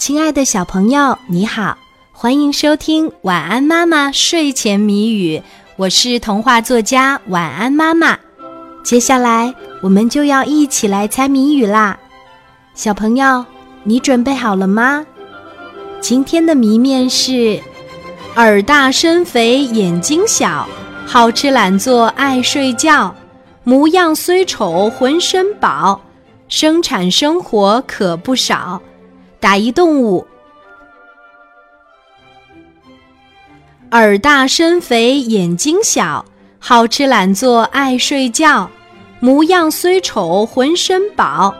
亲爱的小朋友，你好，欢迎收听《晚安妈妈睡前谜语》，我是童话作家晚安妈妈。接下来我们就要一起来猜谜语啦，小朋友，你准备好了吗？今天的谜面是：耳大身肥眼睛小，好吃懒做爱睡觉，模样虽丑浑身宝，生产生活可不少。打一动物，耳大身肥眼睛小，好吃懒做爱睡觉，模样虽丑浑身宝，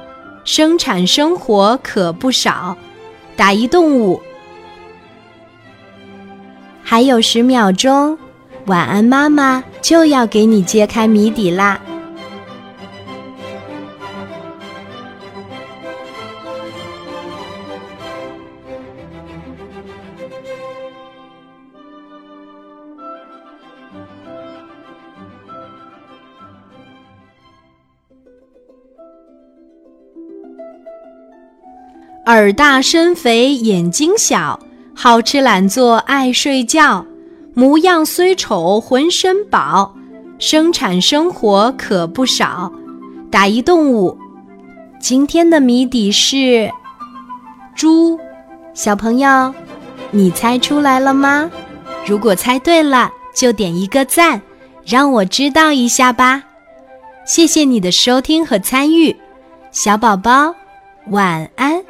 生产生活可不少。打一动物，还有十秒钟，晚安妈妈就要给你揭开谜底啦。耳大身肥眼睛小，好吃懒做爱睡觉，模样虽丑浑身宝，生产生活可不少。打一动物，今天的谜底是猪。小朋友，你猜出来了吗？如果猜对了，就点一个赞，让我知道一下吧。谢谢你的收听和参与，小宝宝，晚安。